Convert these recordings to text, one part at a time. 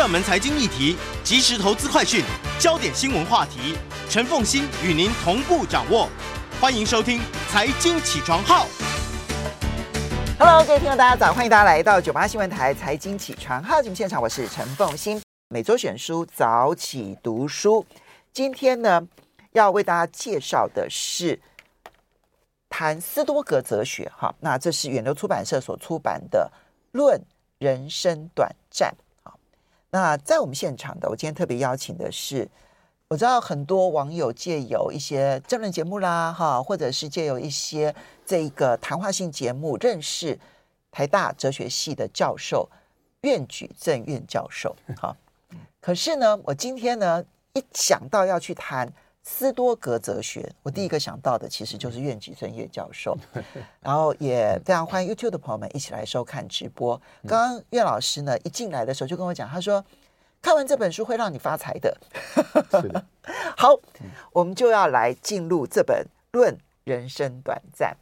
热门财经议题、即时投资快讯、焦点新闻话题，陈凤欣与您同步掌握。欢迎收听《财经起床号》。Hello，各位听众，大家早！欢迎大家来到九八新闻台《财经起床号》节目现场，我是陈凤欣。每周选书早起读书，今天呢要为大家介绍的是谈斯多格哲学。哈，那这是远流出版社所出版的《论人生短暂》。好，那在我们现场的，我今天特别邀请的是，我知道很多网友借由一些政论节目啦，哈，或者是借由一些这个谈话性节目认识台大哲学系的教授苑举正苑教授。好。可是呢，我今天呢一想到要去谈斯多格哲学，我第一个想到的其实就是苑举正苑教授。然后也非常欢迎 YouTube 的朋友们一起来收看直播。刚刚苑老师呢一进来的时候就跟我讲，他说看完这本书会让你发财的。是的。好，我们就要来进入这本《论人生短暂》。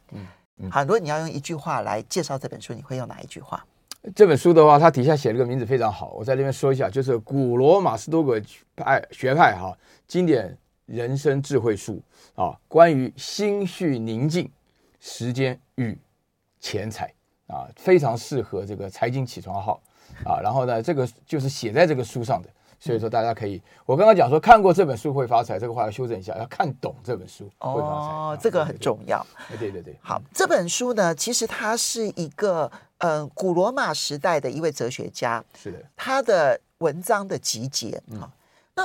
嗯，好，如果你要用一句话来介绍这本书，你会用哪一句话？这本书的话，它底下写了个名字非常好，我在这边说一下，就是古罗马斯多葛派学派哈经典人生智慧书啊，关于心绪宁静、时间与钱财啊，非常适合这个财经起床号啊。然后呢，这个就是写在这个书上的，所以说大家可以，我刚刚讲说看过这本书会发财，这个话要修正一下，要看懂这本书会发财。哦，这个很重要。对对对。好，这本书呢，其实它是一个。嗯，古罗马时代的一位哲学家，是的，他的文章的集结啊。嗯、那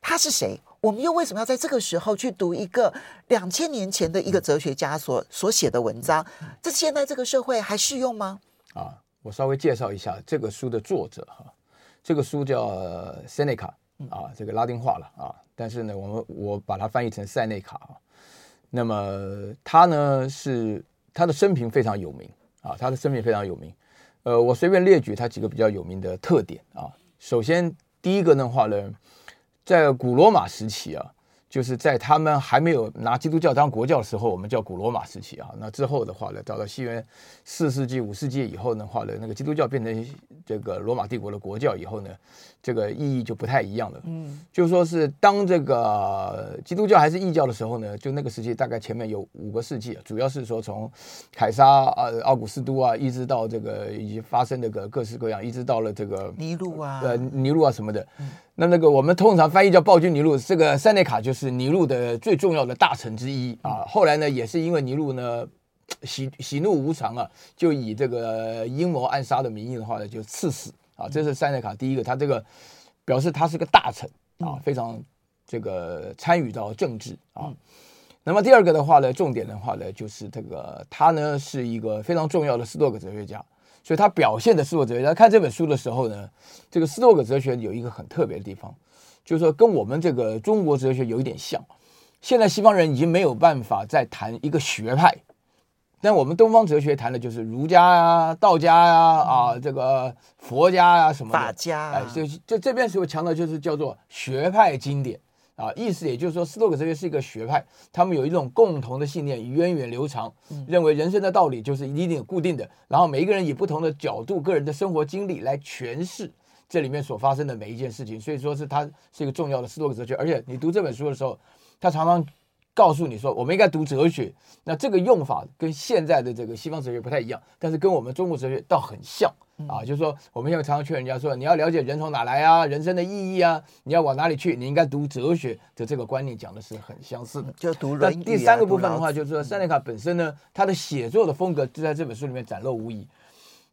他是谁？我们又为什么要在这个时候去读一个两千年前的一个哲学家所所写的文章？这现在这个社会还适用吗？啊，我稍微介绍一下这个书的作者哈。这个书叫塞内卡啊，这个拉丁化了啊。但是呢，我们我把它翻译成塞内卡啊。那么他呢是他的生平非常有名。啊，他的生平非常有名，呃，我随便列举他几个比较有名的特点啊。首先，第一个的话呢，在古罗马时期啊。就是在他们还没有拿基督教当国教的时候，我们叫古罗马时期啊。那之后的话呢，到了西元四世纪、五世纪以后的话呢，那个基督教变成这个罗马帝国的国教以后呢，这个意义就不太一样了。嗯，就说是当这个基督教还是异教的时候呢，就那个时期大概前面有五个世纪，主要是说从凯撒啊、奥古斯都啊，一直到这个以及发生这个各式各样，一直到了这个尼禄啊，呃，尼禄啊什么的。嗯那那个我们通常翻译叫暴君尼禄，这个塞内卡就是尼禄的最重要的大臣之一啊。后来呢，也是因为尼禄呢 喜喜怒无常啊，就以这个阴谋暗杀的名义的话呢，就赐死啊。这是塞内卡第一个，他这个表示他是个大臣啊，非常这个参与到政治啊。那么第二个的话呢，重点的话呢，就是这个他呢是一个非常重要的斯多葛哲学家。所以他表现的斯多葛哲学家，看这本书的时候呢，这个斯多葛哲学有一个很特别的地方，就是说跟我们这个中国哲学有一点像。现在西方人已经没有办法再谈一个学派，但我们东方哲学谈的就是儒家呀、啊、道家呀、啊、啊这个佛家呀、啊、什么的。法家、啊。哎，就就这这边是强调就是叫做学派经典。啊，意思也就是说，斯多葛哲学是一个学派，他们有一种共同的信念，源远流长，认为人生的道理就是一定固定的，然后每一个人以不同的角度、个人的生活经历来诠释这里面所发生的每一件事情，所以说是它是一个重要的斯多葛哲学。而且你读这本书的时候，他常常告诉你说，我们应该读哲学，那这个用法跟现在的这个西方哲学不太一样，但是跟我们中国哲学倒很像。啊，就是说，我们现在常常劝人家说，你要了解人从哪来啊，人生的意义啊，你要往哪里去，你应该读哲学的这个观念讲的是很相似的。就读人、啊。第三个部分的话，就是说，塞内卡本身呢，他的写作的风格就在这本书里面展露无遗。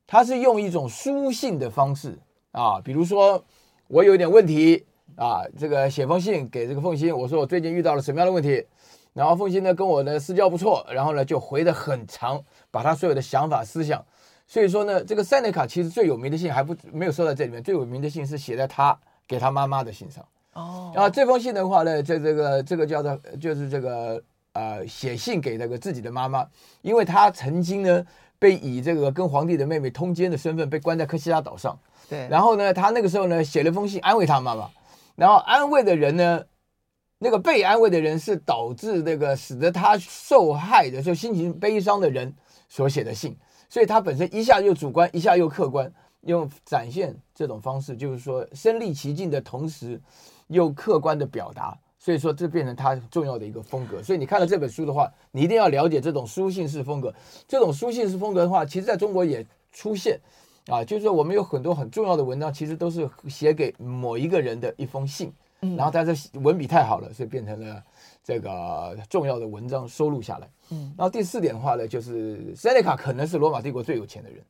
他是用一种书信的方式啊，比如说我有一点问题啊，这个写封信给这个凤心，我说我最近遇到了什么样的问题，然后凤心呢跟我呢私交不错，然后呢就回的很长，把他所有的想法思想。所以说呢，这个塞内卡其实最有名的信还不没有收到这里面，最有名的信是写在他给他妈妈的信上。哦，然后这封信的话呢，这这个这个叫做就是这个呃写信给那个自己的妈妈，因为他曾经呢被以这个跟皇帝的妹妹通奸的身份被关在科西拉岛上。对，然后呢，他那个时候呢写了封信安慰他妈妈，然后安慰的人呢。那个被安慰的人是导致那个使得他受害的时候心情悲伤的人所写的信，所以他本身一下又主观，一下又客观，用展现这种方式，就是说身历其境的同时又客观的表达，所以说这变成他重要的一个风格。所以你看了这本书的话，你一定要了解这种书信式风格。这种书信式风格的话，其实在中国也出现啊，就是说我们有很多很重要的文章，其实都是写给某一个人的一封信。然后他这文笔太好了，所以变成了这个重要的文章收录下来。嗯，然后第四点的话呢，就是塞内卡可能是罗马帝国最有钱的人，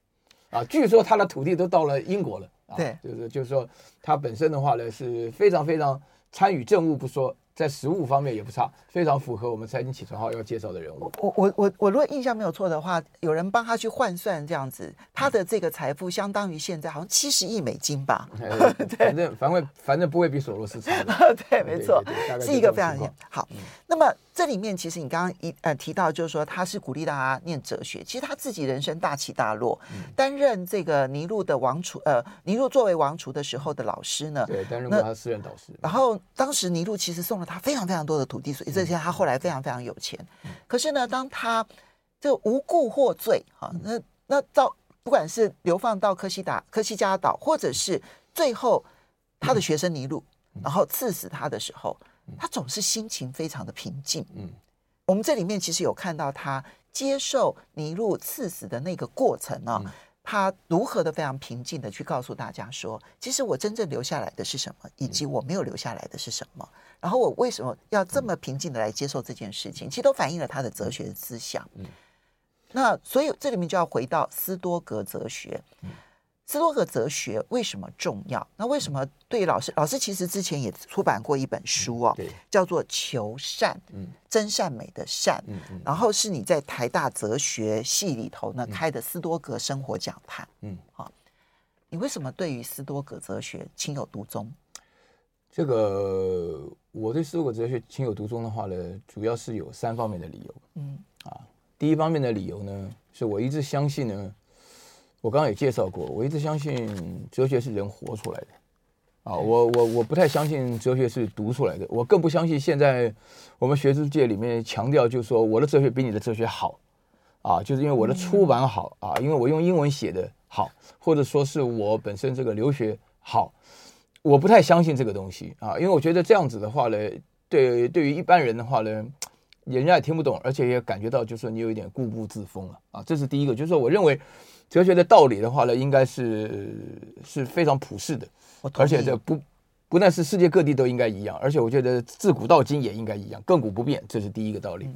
啊，据说他的土地都到了英国了。啊、对，就是就是说他本身的话呢是非常非常参与政务不说。在食物方面也不差，非常符合我们财经起床号要介绍的人物。我我我我如果印象没有错的话，有人帮他去换算这样子，他的这个财富相当于现在好像七十亿美金吧？对，反正反正反正不会比索罗斯差。对，没错，是一个非常好。那么这里面其实你刚刚一呃提到，就是说他是鼓励大家念哲学，其实他自己人生大起大落，担任这个尼禄的王储，呃，尼禄作为王储的时候的老师呢，对，担任过他私人导师。然后当时尼禄其实送了。他非常非常多的土地，所以这些他后来非常非常有钱。可是呢，当他这无故获罪，哈，那那到不管是流放到科西达科西嘉岛，或者是最后他的学生尼禄，然后刺死他的时候，他总是心情非常的平静。嗯，我们这里面其实有看到他接受尼禄刺死的那个过程啊。他如何的非常平静的去告诉大家说，其实我真正留下来的是什么，以及我没有留下来的是什么，然后我为什么要这么平静的来接受这件事情，其实都反映了他的哲学思想。那所以这里面就要回到斯多格哲学。斯多葛哲学为什么重要？那为什么对老师？老师其实之前也出版过一本书哦，叫做《求善》，嗯真善美的善嗯。然后是你在台大哲学系里头呢开的斯多葛生活讲坛。嗯，好，你为什么对于斯多葛哲学情有独钟？这个我对斯多葛哲学情有独钟的话呢，主要是有三方面的理由。嗯，啊，第一方面的理由呢，是我一直相信呢。我刚刚也介绍过，我一直相信哲学是人活出来的，啊，我我我不太相信哲学是读出来的，我更不相信现在我们学术界里面强调就是说我的哲学比你的哲学好，啊，就是因为我的出版好啊，因为我用英文写的好，或者说是我本身这个留学好，我不太相信这个东西啊，因为我觉得这样子的话呢，对对于一般人的话呢，人家也听不懂，而且也感觉到就是说你有一点固步自封了啊，这是第一个，就是说我认为。哲学的道理的话呢，应该是是非常普世的，而且这不不但是世界各地都应该一样，而且我觉得自古到今也应该一样，亘古不变，这是第一个道理。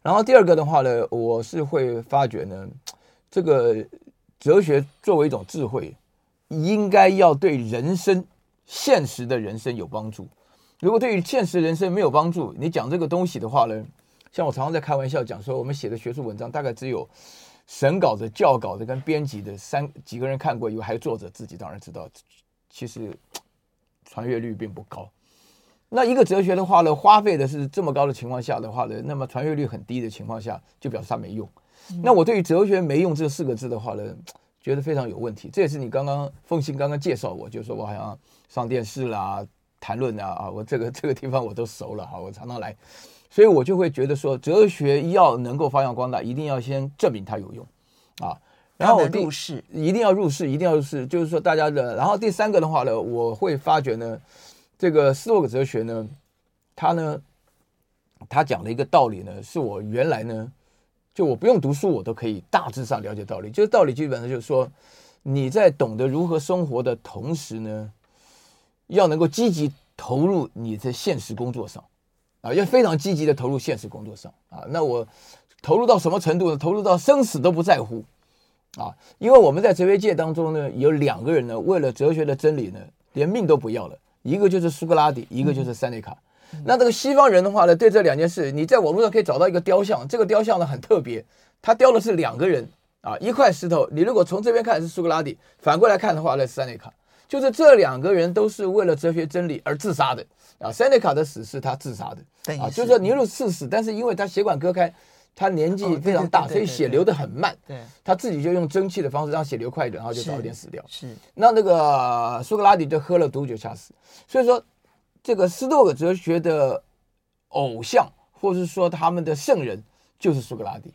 然后第二个的话呢，我是会发觉呢，这个哲学作为一种智慧，应该要对人生现实的人生有帮助。如果对于现实人生没有帮助，你讲这个东西的话呢，像我常常在开玩笑讲说，我们写的学术文章大概只有。审稿的、校稿的跟编辑的三几个人看过以后，还有作者自己当然知道，其实传阅率并不高。那一个哲学的话呢，花费的是这么高的情况下的话呢，那么传阅率很低的情况下，就表示它没用。那我对于哲学没用这四个字的话呢，觉得非常有问题。这也是你刚刚凤信刚刚介绍我，就是说我好像上电视啦、谈论啊啊，我这个这个地方我都熟了哈，我常常来。所以我就会觉得说，哲学要能够发扬光大，一定要先证明它有用，啊，然后我入世一定要入世，一定要入世，就是说大家的。然后第三个的话呢，我会发觉呢，这个斯多葛哲学呢，他呢，他讲的一个道理呢，是我原来呢，就我不用读书，我都可以大致上了解道理。就是道理基本上就是说，你在懂得如何生活的同时呢，要能够积极投入你的现实工作上。啊，要非常积极的投入现实工作上啊！那我投入到什么程度呢？投入到生死都不在乎啊！因为我们在哲学界当中呢，有两个人呢，为了哲学的真理呢，连命都不要了。一个就是苏格拉底，一个就是塞内卡。嗯、那这个西方人的话呢，对这两件事，你在网络上可以找到一个雕像，这个雕像呢很特别，它雕的是两个人啊，一块石头，你如果从这边看是苏格拉底，反过来看的话，呢是塞内卡，就是这两个人都是为了哲学真理而自杀的啊。塞内卡的死是他自杀的啊，就是说尼禄是死，但是因为他血管割开，他年纪非常大，所以血流的很慢，对，他自己就用蒸汽的方式让血流快一点，然后就早一点死掉。是，那那个苏格拉底就喝了毒酒吓死，所以说这个斯多葛哲学的偶像，或是说他们的圣人，就是苏格拉底。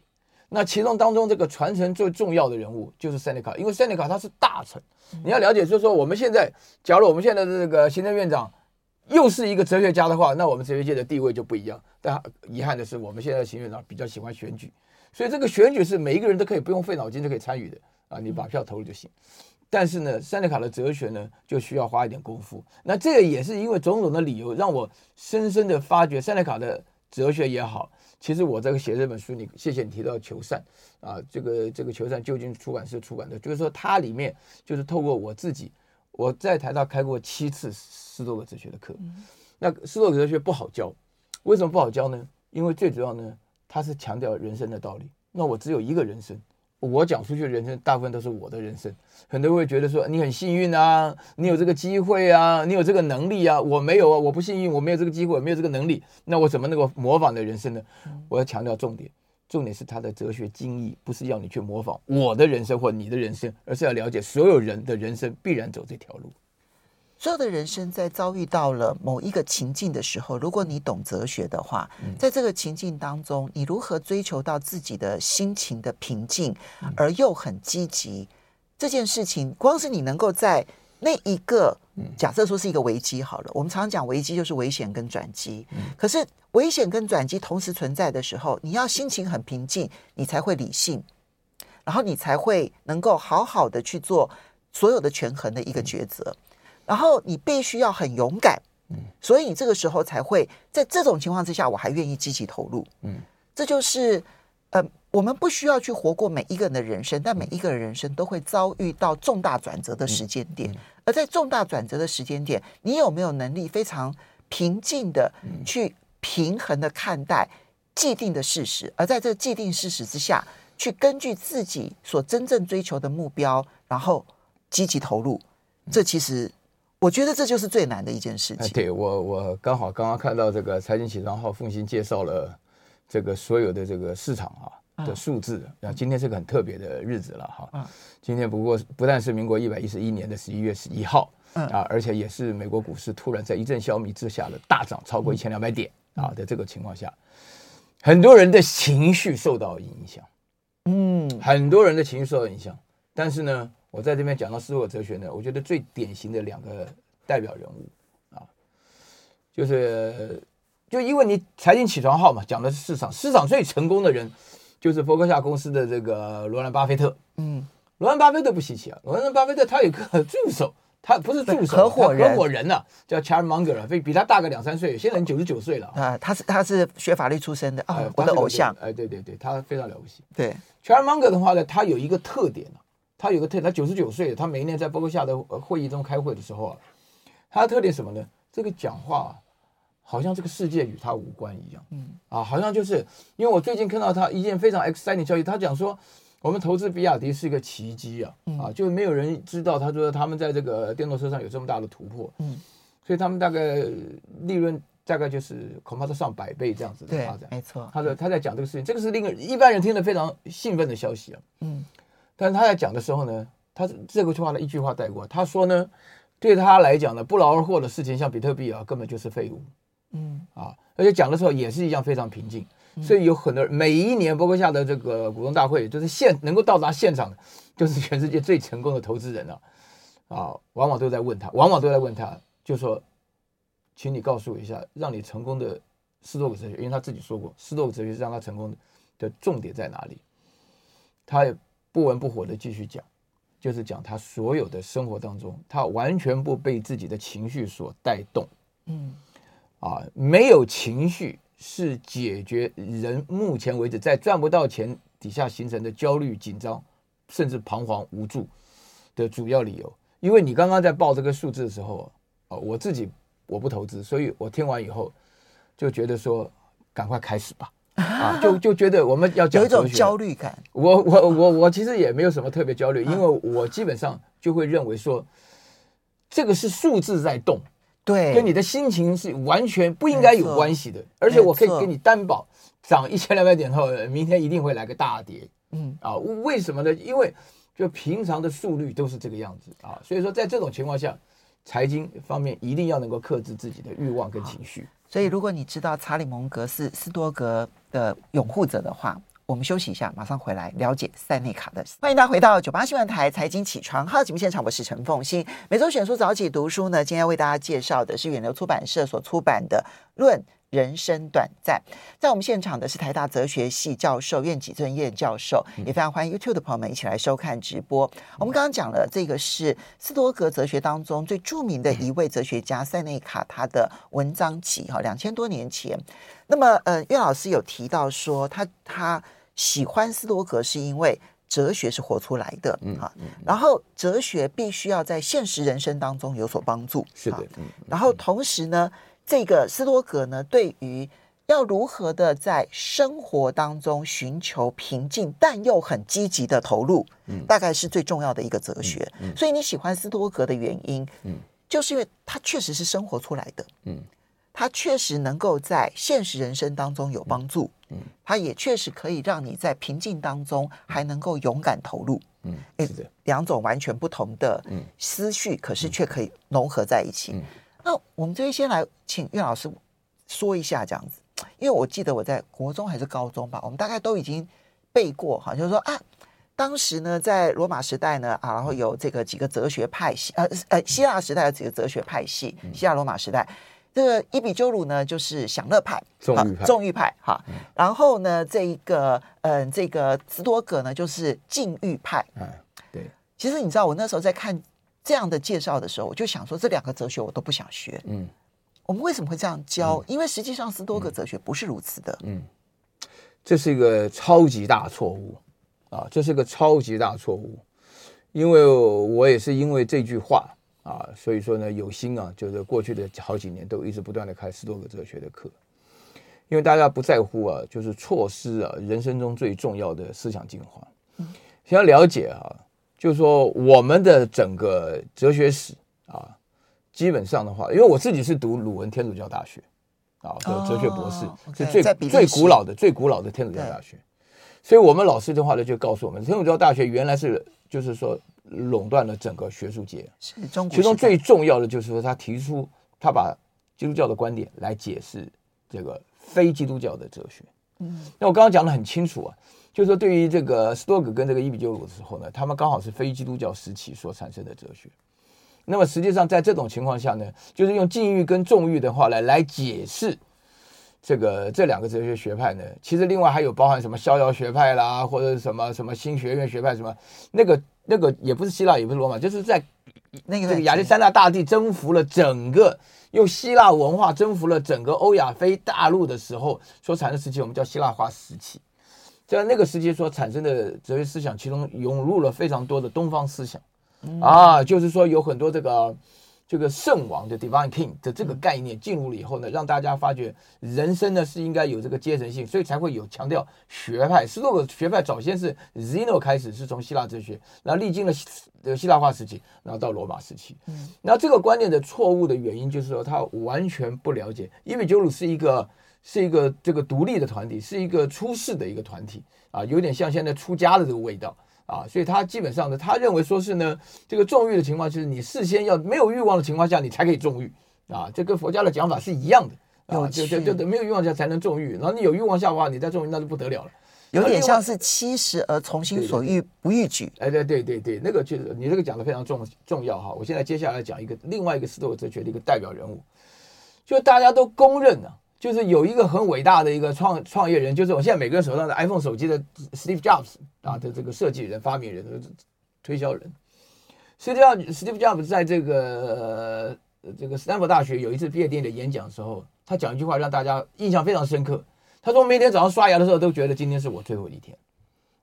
那其中当中这个传承最重要的人物就是塞内卡，因为塞内卡他是大臣，你要了解，就是说我们现在，假如我们现在的这个行政院长又是一个哲学家的话，那我们哲学界的地位就不一样。但遗憾的是，我们现在的行政院长比较喜欢选举，所以这个选举是每一个人都可以不用费脑筋就可以参与的啊，你把票投了就行。但是呢，塞内卡的哲学呢就需要花一点功夫。那这个也是因为种种的理由，让我深深的发觉塞内卡的哲学也好。其实我这个写这本书，你谢谢你提到求善啊，这个这个求善旧金出版社出版的，就是说它里面就是透过我自己，我在台大开过七次斯多葛哲学的课，那斯多葛哲学不好教，为什么不好教呢？因为最主要呢，它是强调人生的道理，那我只有一个人生。我讲出去的人生，大部分都是我的人生。很多人会觉得说，你很幸运啊，你有这个机会啊，你有这个能力啊，我没有啊，我不幸运，我没有这个机会，我没有这个能力，那我怎么能够模仿的人生呢？我要强调重点，重点是他的哲学精义，不是要你去模仿我的人生或你的人生，而是要了解所有人的人生必然走这条路。所有的人生在遭遇到了某一个情境的时候，如果你懂哲学的话，在这个情境当中，你如何追求到自己的心情的平静，而又很积极？这件事情，光是你能够在那一个假设说是一个危机好了，我们常常讲危机就是危险跟转机。可是危险跟转机同时存在的时候，你要心情很平静，你才会理性，然后你才会能够好好的去做所有的权衡的一个抉择。然后你必须要很勇敢，嗯，所以你这个时候才会在这种情况之下，我还愿意积极投入，嗯，这就是，呃，我们不需要去活过每一个人的人生，但每一个人人生都会遭遇到重大转折的时间点，而在重大转折的时间点，你有没有能力非常平静的去平衡的看待既定的事实，而在这既定事实之下，去根据自己所真正追求的目标，然后积极投入，这其实。我觉得这就是最难的一件事情。对，我，我刚好刚刚看到这个财经起床号奉新介绍了这个所有的这个市场啊的数字。啊今天是个很特别的日子了哈。今天不过不但是民国一百一十一年的十一月十一号啊，而且也是美国股市突然在一阵消弭之下的大涨超过一千两百点啊的这个情况下，很多人的情绪受到影响。嗯，很多人的情绪受到影响，但是呢。我在这边讲到斯多葛哲学呢，我觉得最典型的两个代表人物啊，就是就因为你财经起床号嘛，讲的是市场，市场最成功的人就是伯克夏公司的这个罗兰巴菲特。嗯，罗兰巴菲特不稀奇啊，罗兰巴菲特他有个 助手，他不是助手，合伙人，合伙人呢、啊，叫 Charles Munger，比比他大个两三岁，现在人九十九岁了啊。他是他是学法律出身的啊，我的偶像。哎，对对对，他非常了不起。对 Charles Munger 的话呢，他有一个特点啊。他有个特点，他九十九岁，他每一年在伯克夏的会议中开会的时候啊，他的特点什么呢？这个讲话好像这个世界与他无关一样，嗯。啊，好像就是因为我最近看到他一件非常 exciting 消息，他讲说我们投资比亚迪是一个奇迹啊，啊，就没有人知道他说他们在这个电动车上有这么大的突破，嗯，所以他们大概利润大概就是恐怕都上百倍这样子的发展，没错。他说他在讲这个事情，这个是令一般人听得非常兴奋的消息啊，嗯。但是他在讲的时候呢，他这个话的一句话带过，他说呢，对他来讲呢，不劳而获的事情，像比特币啊，根本就是废物，嗯。啊，而且讲的时候也是一样非常平静，所以有很多人每一年伯克夏的这个股东大会，就是现能够到达现场的，就是全世界最成功的投资人了，啊，往往都在问他，往往都在问他，就说，请你告诉我一下，让你成功的斯多葛哲学，因为他自己说过，斯多葛哲学是让他成功的的重点在哪里，他也。不温不火的继续讲，就是讲他所有的生活当中，他完全不被自己的情绪所带动。嗯，啊，没有情绪是解决人目前为止在赚不到钱底下形成的焦虑、紧张，甚至彷徨无助的主要理由。因为你刚刚在报这个数字的时候，啊，我自己我不投资，所以我听完以后就觉得说，赶快开始吧。啊，就就觉得我们要讲有一种焦虑感。我我我我其实也没有什么特别焦虑，因为我基本上就会认为说，这个是数字在动，对，跟你的心情是完全不应该有关系的。而且我可以给你担保，涨一千两百点后，明天一定会来个大跌。嗯啊，为什么呢？因为就平常的速率都是这个样子啊，所以说在这种情况下。财经方面一定要能够克制自己的欲望跟情绪。所以，如果你知道查理蒙格是斯多格的拥护者的话，我们休息一下，马上回来了解塞内卡的。欢迎大家回到九八新闻台财经起床号节目现场，我是陈凤欣。每周选书早起读书呢，今天要为大家介绍的是远流出版社所出版的《论》。人生短暂，在我们现场的是台大哲学系教授苑己尊苑教授，也非常欢迎 YouTube 的朋友们一起来收看直播。我们刚刚讲了，这个是斯多格哲学当中最著名的一位哲学家塞内卡他的文章集，哈，两千多年前。那么，呃，苑老师有提到说，他他喜欢斯多格是因为哲学是活出来的，嗯，哈，然后哲学必须要在现实人生当中有所帮助，是的，嗯，然后同时呢。这个斯多格呢，对于要如何的在生活当中寻求平静，但又很积极的投入，嗯，大概是最重要的一个哲学。嗯嗯、所以你喜欢斯多格的原因，嗯，就是因为他确实是生活出来的，嗯，他确实能够在现实人生当中有帮助，嗯，他也确实可以让你在平静当中还能够勇敢投入，嗯，哎，两种完全不同的思绪，可是却可以融合在一起。那我们这边先来请岳老师说一下这样子，因为我记得我在国中还是高中吧，我们大概都已经背过哈，就是说啊，当时呢在罗马时代呢啊，然后有这个几个哲学派系，呃呃，希腊时代有几个哲学派系，希腊罗马时代，这个伊比鸠鲁呢就是享乐派，纵欲派，纵欲派哈，然后呢这一个嗯、呃、这个斯多葛呢就是禁欲派，嗯，对，其实你知道我那时候在看。这样的介绍的时候，我就想说，这两个哲学我都不想学。嗯，我们为什么会这样教？嗯、因为实际上斯多葛哲学不是如此的。嗯，这是一个超级大错误啊！这是个超级大错误。因为我也是因为这句话啊，所以说呢，有心啊，就是过去的好几年都一直不断的开斯多葛哲学的课。因为大家不在乎啊，就是错失啊人生中最重要的思想精华。嗯，想要了解啊。就是说，我们的整个哲学史啊，基本上的话，因为我自己是读鲁文天主教大学啊的哲学博士，是最最古老的、最古老的天主教大学。所以，我们老师的话呢，就告诉我们，天主教大学原来是就是说垄断了整个学术界，其中最重要的就是说，他提出他把基督教的观点来解释这个非基督教的哲学。嗯，那我刚刚讲得很清楚啊。就是说，对于这个斯多葛跟这个伊比鸠鲁的时候呢，他们刚好是非基督教时期所产生的哲学。那么实际上，在这种情况下呢，就是用禁欲跟纵欲的话来来解释这个这两个哲学学派呢。其实另外还有包含什么逍遥学派啦，或者什么什么新学院学派什么那个那个也不是希腊，也不是罗马，就是在那个这个亚历山大大帝征服了整个用希腊文化征服了整个欧亚非大陆的时候所产生的时期，我们叫希腊化时期。在那个时期所产生的哲学思想，其中涌入了非常多的东方思想，嗯、啊，就是说有很多这个这个圣王的 divine king 的这个概念进入了以后呢，让大家发觉人生呢是应该有这个阶层性，所以才会有强调学派。斯多葛学派早先是 Zeno 开始，是从希腊哲学，然后历经了希希腊化时期，然后到罗马时期。嗯，那这个观念的错误的原因就是说，他完全不了解伊比鸠鲁是一个。是一个这个独立的团体，是一个出世的一个团体啊，有点像现在出家的这个味道啊，所以他基本上呢，他认为说是呢，这个纵欲的情况就是你事先要没有欲望的情况下，你才可以纵欲啊，这跟佛家的讲法是一样的啊，就就就没有欲望下才能纵欲，然后你有欲望下的话，你再纵欲那就不得了了，有点像是七十而从心所欲不逾矩，哎对对对对，那个就是你这个讲的非常重重要哈，我现在接下来讲一个另外一个斯多葛哲学的一个代表人物，就大家都公认呢、啊。就是有一个很伟大的一个创创业人，就是我现在每个人手上的 iPhone 手机的 Steve Jobs 啊的这个设计人、发明人、推销人。Steve Jobs Steve Jobs 在这个这个斯坦福大学有一次毕业典礼演讲的时候，他讲一句话让大家印象非常深刻。他说：“每天早上刷牙的时候都觉得今天是我最后一天。”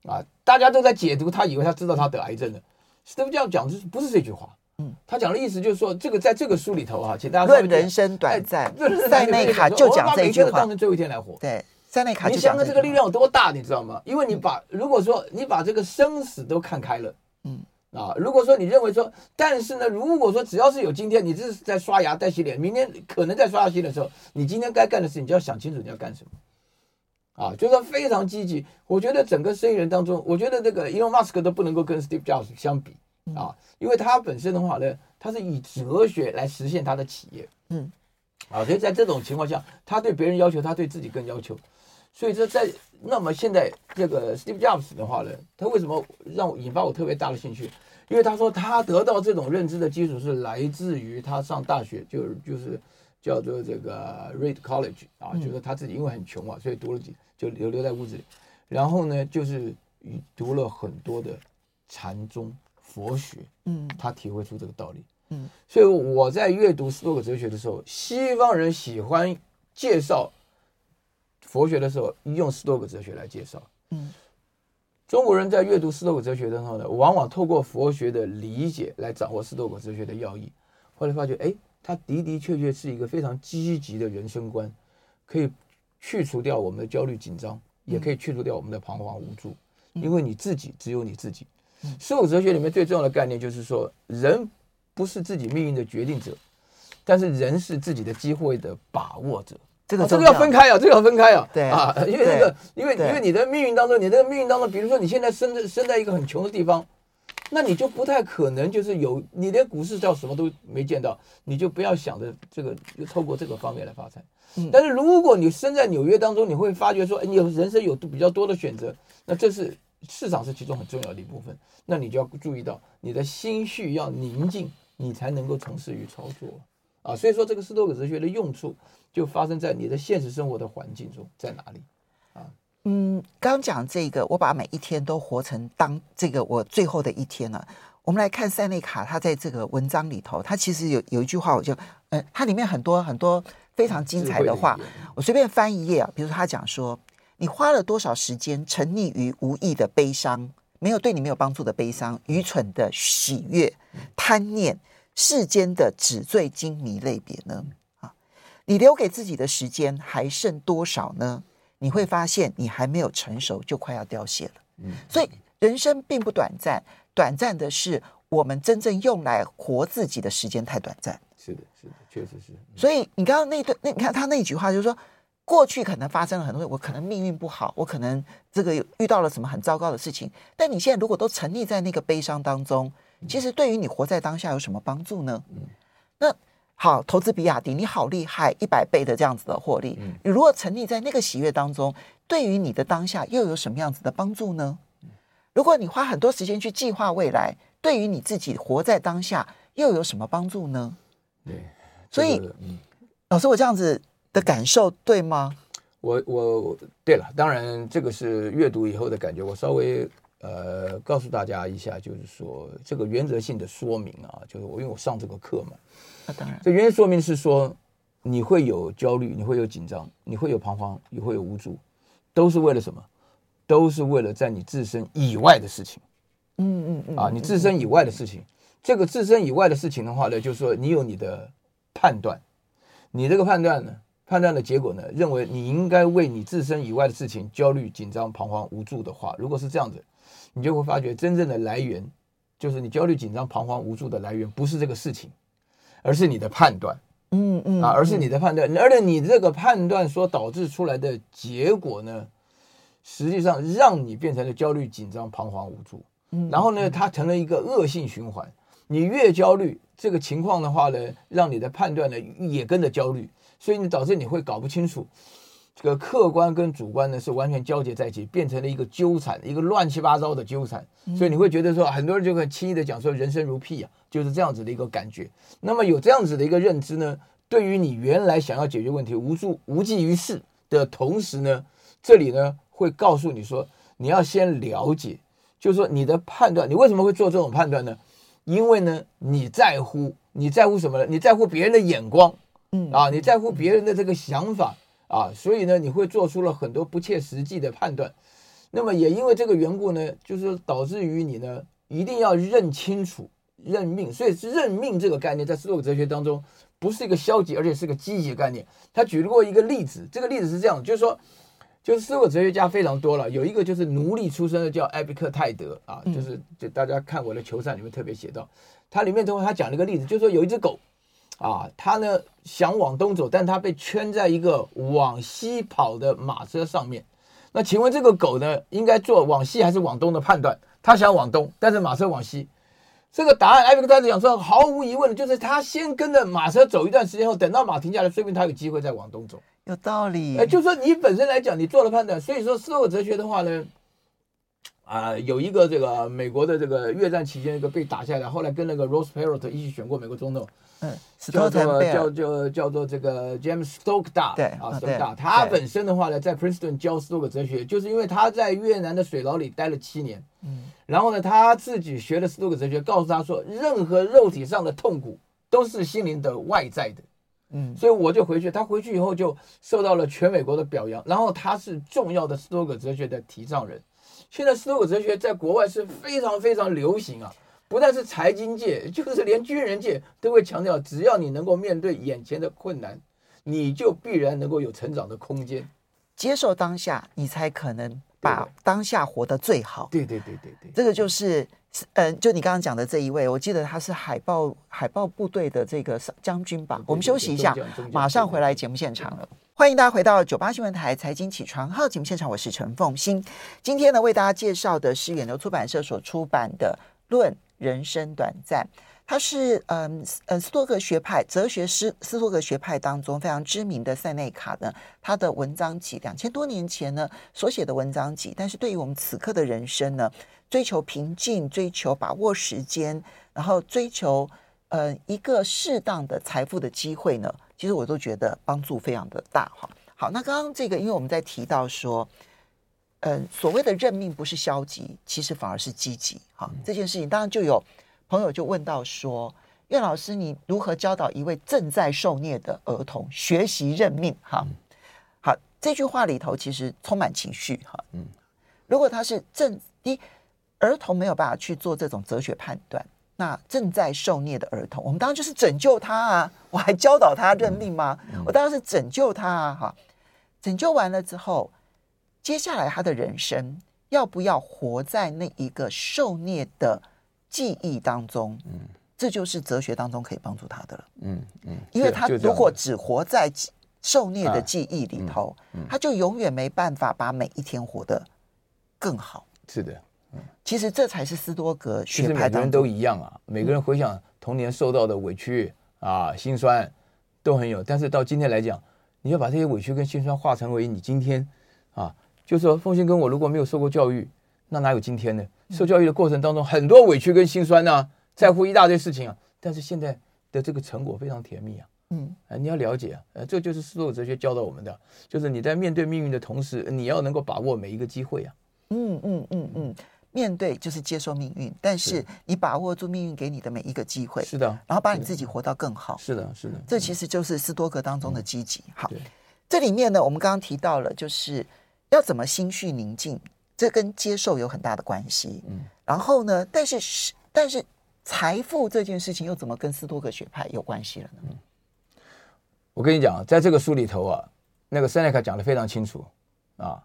啊，大家都在解读，他以为他知道他得癌症了。Steve Jobs 讲的是不是这句话。嗯，他讲的意思就是说，这个在这个书里头啊，请大家论人生短暂，塞内卡就讲这句话，当成最后一天来活。对，塞内卡就讲，你想想这个力量有多大，你知道吗？因为你把如果说你把这个生死都看开了，嗯啊，如果说你认为说，但是呢，如果说只要是有今天，你这是在刷牙、在洗脸，明天可能在刷牙洗脸的时候，你今天该干的事，你就要想清楚你要干什么，啊，就是非常积极。我觉得整个生意人当中，我觉得这个 Elon Musk 都不能够跟 Steve Jobs 相比啊，因为他本身的话呢，他是以哲学来实现他的企业，嗯。啊，所以在这种情况下，他对别人要求，他对自己更要求。所以这，在那么现在这个 Steve Jobs 的话呢，他为什么让我引发我特别大的兴趣？因为他说他得到这种认知的基础是来自于他上大学就就是叫做这个 Reed College 啊，就是他自己因为很穷啊，所以读了几就留留在屋子里，然后呢就是读了很多的禅宗佛学，嗯，他体会出这个道理。嗯，所以我在阅读斯多葛哲学的时候，西方人喜欢介绍佛学的时候，用斯多葛哲学来介绍。嗯，中国人在阅读斯多葛哲学的时候呢，往往透过佛学的理解来掌握斯多葛哲学的要义。后来发觉，哎，他的的确确是一个非常积极的人生观，可以去除掉我们的焦虑紧张，也可以去除掉我们的彷徨无助。因为你自己只有你自己。斯多葛哲学里面最重要的概念就是说，人。不是自己命运的决定者，但是人是自己的机会的把握者。这个、哦、这个要分开啊，这个要分开啊。对啊，因为这个，因为因为你的命运当中，你这个命运当中，比如说你现在生在生在一个很穷的地方，那你就不太可能就是有你连股市叫什么都没见到，你就不要想着这个就透过这个方面来发财。嗯、但是如果你生在纽约当中，你会发觉说，哎，你有人生有比较多的选择，那这是市场是其中很重要的一部分。那你就要注意到你的心绪要宁静。你才能够从事于操作啊，所以说这个斯多葛哲学的用处就发生在你的现实生活的环境中，在哪里啊？嗯，刚讲这个，我把每一天都活成当这个我最后的一天了。我们来看塞内卡，他在这个文章里头，他其实有有一句话，我就呃，它里面很多很多非常精彩的话，我随便翻一页啊。比如说他讲说，你花了多少时间沉溺于无意的悲伤，没有对你没有帮助的悲伤，愚蠢的喜悦，贪念。世间的纸醉金迷类别呢？啊，你留给自己的时间还剩多少呢？你会发现你还没有成熟，就快要凋谢了。嗯，所以人生并不短暂，短暂的是我们真正用来活自己的时间太短暂。是的，是的，确实是。所以你刚刚那段，那你看他那句话，就是说，过去可能发生了很多，我可能命运不好，我可能这个遇到了什么很糟糕的事情，但你现在如果都沉溺在那个悲伤当中。其实对于你活在当下有什么帮助呢？那好，投资比亚迪，你好厉害，一百倍的这样子的获利。你如果沉溺在那个喜悦当中，对于你的当下又有什么样子的帮助呢？如果你花很多时间去计划未来，对于你自己活在当下又有什么帮助呢？对，所以，老师，我这样子的感受对吗？我我对了，当然这个是阅读以后的感觉，我稍微。呃，告诉大家一下，就是说这个原则性的说明啊，就是我因为我上这个课嘛，那当然，这原则说明是说你会有焦虑，你会有紧张，你会有彷徨，你会有无助，都是为了什么？都是为了在你自身以外的事情。嗯嗯嗯，啊，你自身以外的事情，这个自身以外的事情的话呢，就是说你有你的判断，你这个判断呢，判断的结果呢，认为你应该为你自身以外的事情焦虑、紧张、彷徨、无助的话，如果是这样子。你就会发觉，真正的来源就是你焦虑、紧张、彷徨、无助的来源，不是这个事情，而是你的判断。嗯嗯啊，而是你的判断，而且你这个判断所导致出来的结果呢，实际上让你变成了焦虑、紧张、彷徨、无助。嗯，然后呢，它成了一个恶性循环。你越焦虑，这个情况的话呢，让你的判断呢也跟着焦虑，所以你导致你会搞不清楚。这个客观跟主观呢是完全交结在一起，变成了一个纠缠，一个乱七八糟的纠缠。所以你会觉得说，很多人就很轻易的讲说，人生如屁啊，就是这样子的一个感觉。那么有这样子的一个认知呢，对于你原来想要解决问题无助无济于事的同时呢，这里呢会告诉你说，你要先了解，就是说你的判断，你为什么会做这种判断呢？因为呢你在乎，你在乎什么呢？你在乎别人的眼光，嗯啊，你在乎别人的这个想法。啊，所以呢，你会做出了很多不切实际的判断，那么也因为这个缘故呢，就是导致于你呢，一定要认清楚认命。所以认命这个概念，在斯多葛哲学当中，不是一个消极，而且是个积极的概念。他举了过一个例子，这个例子是这样，就是说，就是斯多葛哲学家非常多了，有一个就是奴隶出身的叫艾比克泰德啊，就是就大家看我的球赛里面特别写到，他里面的话他讲了一个例子，就是说有一只狗啊，他呢想往东走，但他被圈在一个往西跑的马车上面。那请问这个狗呢，应该做往西还是往东的判断？他想往东，但是马车往西。这个答案，艾比克泰德讲说，毫无疑问的就是他先跟着马车走一段时间后，等到马停下来，说不定他有机会再往东走。有道理，哎，就是说你本身来讲，你做了判断，所以说斯多葛哲学的话呢，啊、呃，有一个这个美国的这个越战期间一个被打下来，后来跟那个洛特一起选过美国总统，嗯，叫做叫叫叫做这个 James Stockdale，对啊，Stockdale，他本身的话呢，在 Princeton 教斯多葛哲学，就是因为他在越南的水牢里待了七年，嗯，然后呢，他自己学了斯多葛哲学，告诉他说，任何肉体上的痛苦都是心灵的外在的。嗯，所以我就回去，他回去以后就受到了全美国的表扬，然后他是重要的斯多葛哲学的提倡人。现在斯多葛哲学在国外是非常非常流行啊，不但是财经界，就是连军人界都会强调，只要你能够面对眼前的困难，你就必然能够有成长的空间。接受当下，你才可能把当下活得最好。对对对对对，这个就是。嗯，就你刚刚讲的这一位，我记得他是海豹海豹部队的这个将军吧。我们休息一下，马上回来节目现场了。欢迎大家回到九八新闻台财经起床号节目现场，我是陈凤欣。今天呢，为大家介绍的是远流出版社所出版的《论人生短暂》，他是嗯嗯斯多格学派哲学师斯多格学派当中非常知名的塞内卡呢，他的文章集两千多年前呢所写的文章集，但是对于我们此刻的人生呢。追求平静，追求把握时间，然后追求呃一个适当的财富的机会呢，其实我都觉得帮助非常的大哈。好，那刚刚这个，因为我们在提到说，嗯、呃，所谓的认命不是消极，其实反而是积极哈。这件事情，当然就有朋友就问到说，岳老师，你如何教导一位正在受虐的儿童学习认命？哈，好，这句话里头其实充满情绪哈。嗯，如果他是正一。儿童没有办法去做这种哲学判断，那正在受虐的儿童，我们当然就是拯救他啊！我还教导他认命吗？我当然是拯救他啊！哈，拯救完了之后，接下来他的人生要不要活在那一个受虐的记忆当中？嗯，这就是哲学当中可以帮助他的了。嗯嗯，因为他如果只活在受虐的记忆里头，他就永远没办法把每一天活得更好。是的。其实这才是斯多格学派。其实每个人都一样啊，每个人回想童年受到的委屈啊、心酸都很有。但是到今天来讲，你要把这些委屈跟心酸化成为你今天啊，就是说，凤馨跟我如果没有受过教育，那哪有今天呢？受教育的过程当中，很多委屈跟心酸呢、啊，在乎一大堆事情啊。但是现在的这个成果非常甜蜜啊。嗯，你要了解啊，呃，这就是斯多葛哲学教导我们的，就是你在面对命运的同时，你要能够把握每一个机会啊。嗯嗯嗯嗯。面对就是接受命运，但是你把握住命运给你的每一个机会，是的，然后把你自己活到更好，是的，是的，这其实就是斯多格当中的积极。好，这里面呢，我们刚刚提到了，就是要怎么心绪宁静，这跟接受有很大的关系。嗯，然后呢，但是是，但是财富这件事情又怎么跟斯多格学派有关系了呢？嗯，我跟你讲，在这个书里头啊，那个塞内卡讲的非常清楚啊，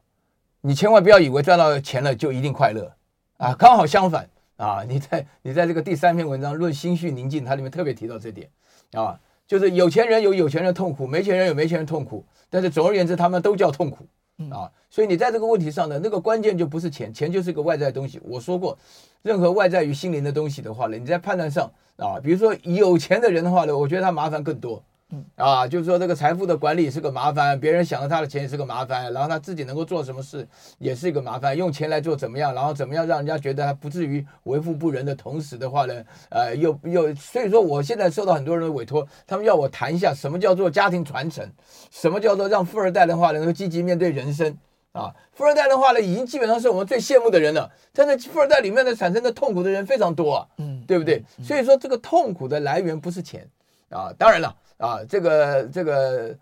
你千万不要以为赚到钱了就一定快乐。啊，刚好相反啊！你在你在这个第三篇文章《论心绪宁静》，它里面特别提到这点啊，就是有钱人有有钱人的痛苦，没钱人有没钱人痛苦，但是总而言之，他们都叫痛苦啊。所以你在这个问题上呢，那个关键就不是钱，钱就是个外在东西。我说过，任何外在于心灵的东西的话呢，你在判断上啊，比如说有钱的人的话呢，我觉得他麻烦更多。嗯啊，就是说这个财富的管理是个麻烦，别人想着他的钱也是个麻烦，然后他自己能够做什么事也是一个麻烦，用钱来做怎么样，然后怎么样让人家觉得他不至于为富不仁的同时的话呢，呃，又又所以说我现在受到很多人的委托，他们要我谈一下什么叫做家庭传承，什么叫做让富二代的话能够积极面对人生啊，富二代的话呢已经基本上是我们最羡慕的人了，但是富二代里面的产生的痛苦的人非常多啊，嗯，对不对？所以说这个痛苦的来源不是钱啊，当然了。啊，这个这个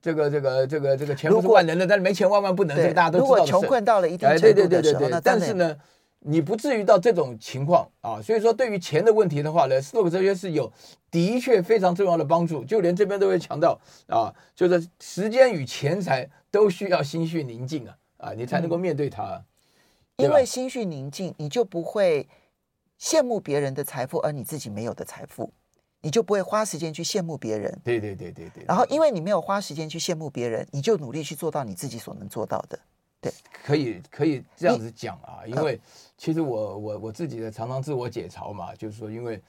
这个这个这个这个钱不是万能的，但是没钱万万不能，这个大家都知道。如果穷困到了一定程度的时候，但是呢，你不至于到这种情况啊，所以说对于钱的问题的话呢，斯多克哲学是有的确非常重要的帮助，就连这边都会强调啊，就是时间与钱财都需要心绪宁静啊啊，你才能够面对它，嗯、因为心绪宁静，你就不会羡慕别人的财富，而你自己没有的财富，你就不会花时间去羡慕别人。对对对对对。然后因为你没有花时间去羡慕别人，你就努力去做到你自己所能做到的。对，可以可以这样子讲啊，因为其实我我我自己的常常自我解嘲嘛，就是说，因为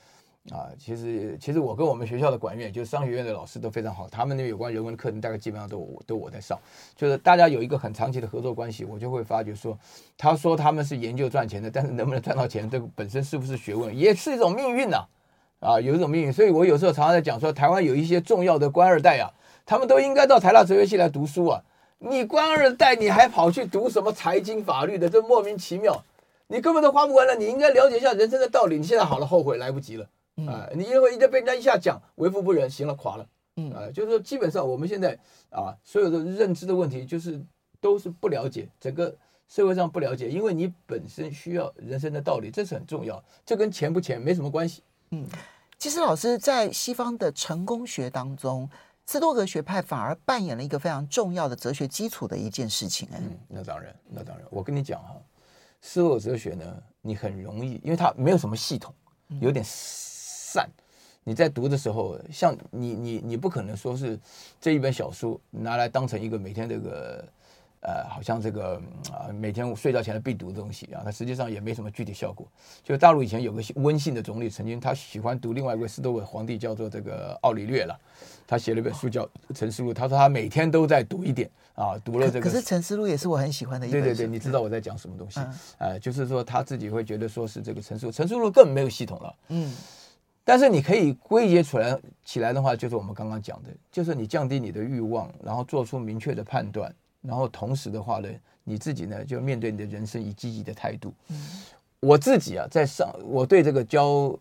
啊，其实其实我跟我们学校的管院，就是商学院的老师都非常好，他们那有关人文课程大概基本上都我都我在上，就是大家有一个很长期的合作关系，我就会发觉说，他说他们是研究赚钱的，但是能不能赚到钱，这个本身是不是学问，也是一种命运呐，啊，有一种命运，所以我有时候常常在讲说，台湾有一些重要的官二代啊，他们都应该到台大哲学系来读书啊。你官二代，你还跑去读什么财经法律的？这莫名其妙，你根本都花不完了。你应该了解一下人生的道理。你现在好了，后悔来不及了啊！你因为一直被人家一下讲为富不仁，行了，垮了。嗯啊，就是说，基本上我们现在啊，所有的认知的问题，就是都是不了解整个社会上不了解，因为你本身需要人生的道理，这是很重要。这跟钱不钱没什么关系。嗯，其实老师在西方的成功学当中。斯多格学派反而扮演了一个非常重要的哲学基础的一件事情，哎，嗯，那当然，那当然，我跟你讲哈，斯多葛哲学呢，你很容易，因为它没有什么系统，有点散，你在读的时候，像你你你不可能说是这一本小书拿来当成一个每天这个。呃，好像这个啊，每天睡觉前的必读的东西啊，它实际上也没什么具体效果。就大陆以前有个温信的总理，曾经他喜欢读另外一位斯多葛皇帝，叫做这个奥里略了，他写了一本书叫《陈思录》，他说他每天都在读一点啊，读了这个。可是《陈思录》也是我很喜欢的一本。对对对，你知道我在讲什么东西？嗯、呃，就是说他自己会觉得说是这个《陈思录》，《陈思录》根本没有系统了。嗯。但是你可以归结出来起来的话，就是我们刚刚讲的，就是你降低你的欲望，然后做出明确的判断。然后同时的话呢，你自己呢就面对你的人生以积极的态度。嗯，我自己啊，在上我对这个教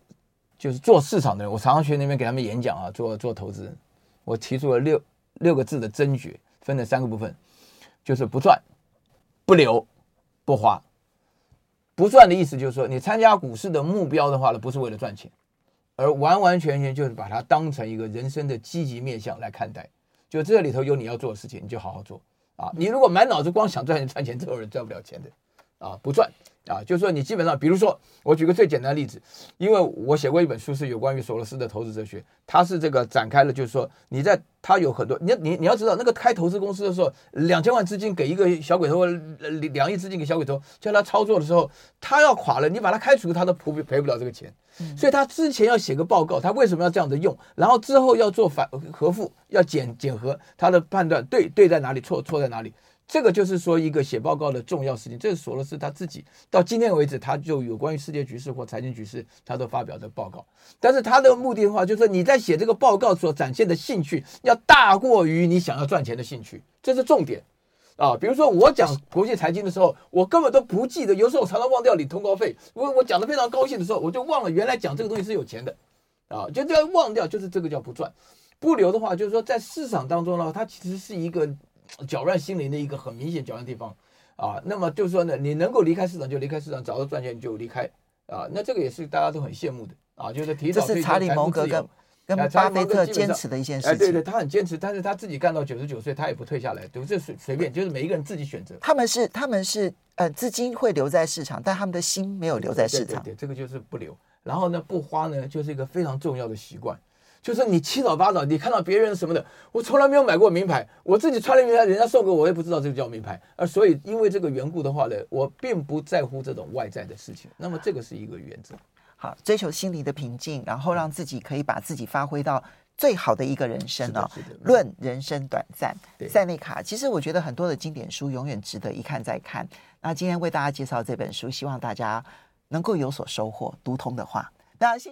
就是做市场的人，我常常去那边给他们演讲啊，做做投资。我提出了六六个字的真诀，分了三个部分，就是不赚、不留、不花。不赚的意思就是说，你参加股市的目标的话呢，不是为了赚钱，而完完全全就是把它当成一个人生的积极面向来看待。就这里头有你要做的事情，你就好好做。啊，你如果满脑子光想赚钱赚钱，这种人赚不了钱的，啊，不赚啊，就是说你基本上，比如说我举个最简单的例子，因为我写过一本书是有关于索罗斯的投资哲学，它是这个展开了，就是说你在他有很多，你你你要知道，那个开投资公司的时候，两千万资金给一个小鬼头，两亿资金给小鬼头，叫他操作的时候，他要垮了，你把他开除，他都赔赔不了这个钱。所以他之前要写个报告，他为什么要这样子用？然后之后要做反核复，要检检核他的判断对对在哪里，错错在哪里？这个就是说一个写报告的重要事情。这是索罗斯他自己到今天为止，他就有关于世界局势或财经局势，他都发表的报告。但是他的目的的话，就是你在写这个报告所展现的兴趣，要大过于你想要赚钱的兴趣，这是重点。啊，比如说我讲国际财经的时候，我根本都不记得，有时候我常常忘掉领通告费。我我讲的非常高兴的时候，我就忘了原来讲这个东西是有钱的，啊，就这样忘掉，就是这个叫不赚。不留的话，就是说在市场当中呢，它其实是一个搅乱心灵的一个很明显搅乱地方，啊，那么就是说呢，你能够离开市场就离开市场，找到赚钱就离开，啊，那这个也是大家都很羡慕的，啊，就是提早退休，财富自由。跟巴菲特坚持的一件事情，哎，对对，他很坚持，但是他自己干到九十九岁，他也不退下来，对，这随随便，就是每一个人自己选择。他们是他们是呃，资金会留在市场，但他们的心没有留在市场。对，对，对，这个就是不留。然后呢，不花呢，就是一个非常重要的习惯，就是你七早八早，你看到别人什么的，我从来没有买过名牌，我自己穿了名牌，人家送给我，我也不知道这个叫名牌。而所以因为这个缘故的话呢，我并不在乎这种外在的事情。那么这个是一个原则。好，追求心灵的平静，然后让自己可以把自己发挥到。最好的一个人生哦，论人生短暂，塞内卡。其实我觉得很多的经典书永远值得一看再看。那今天为大家介绍这本书，希望大家能够有所收获，读通的话，那谢谢。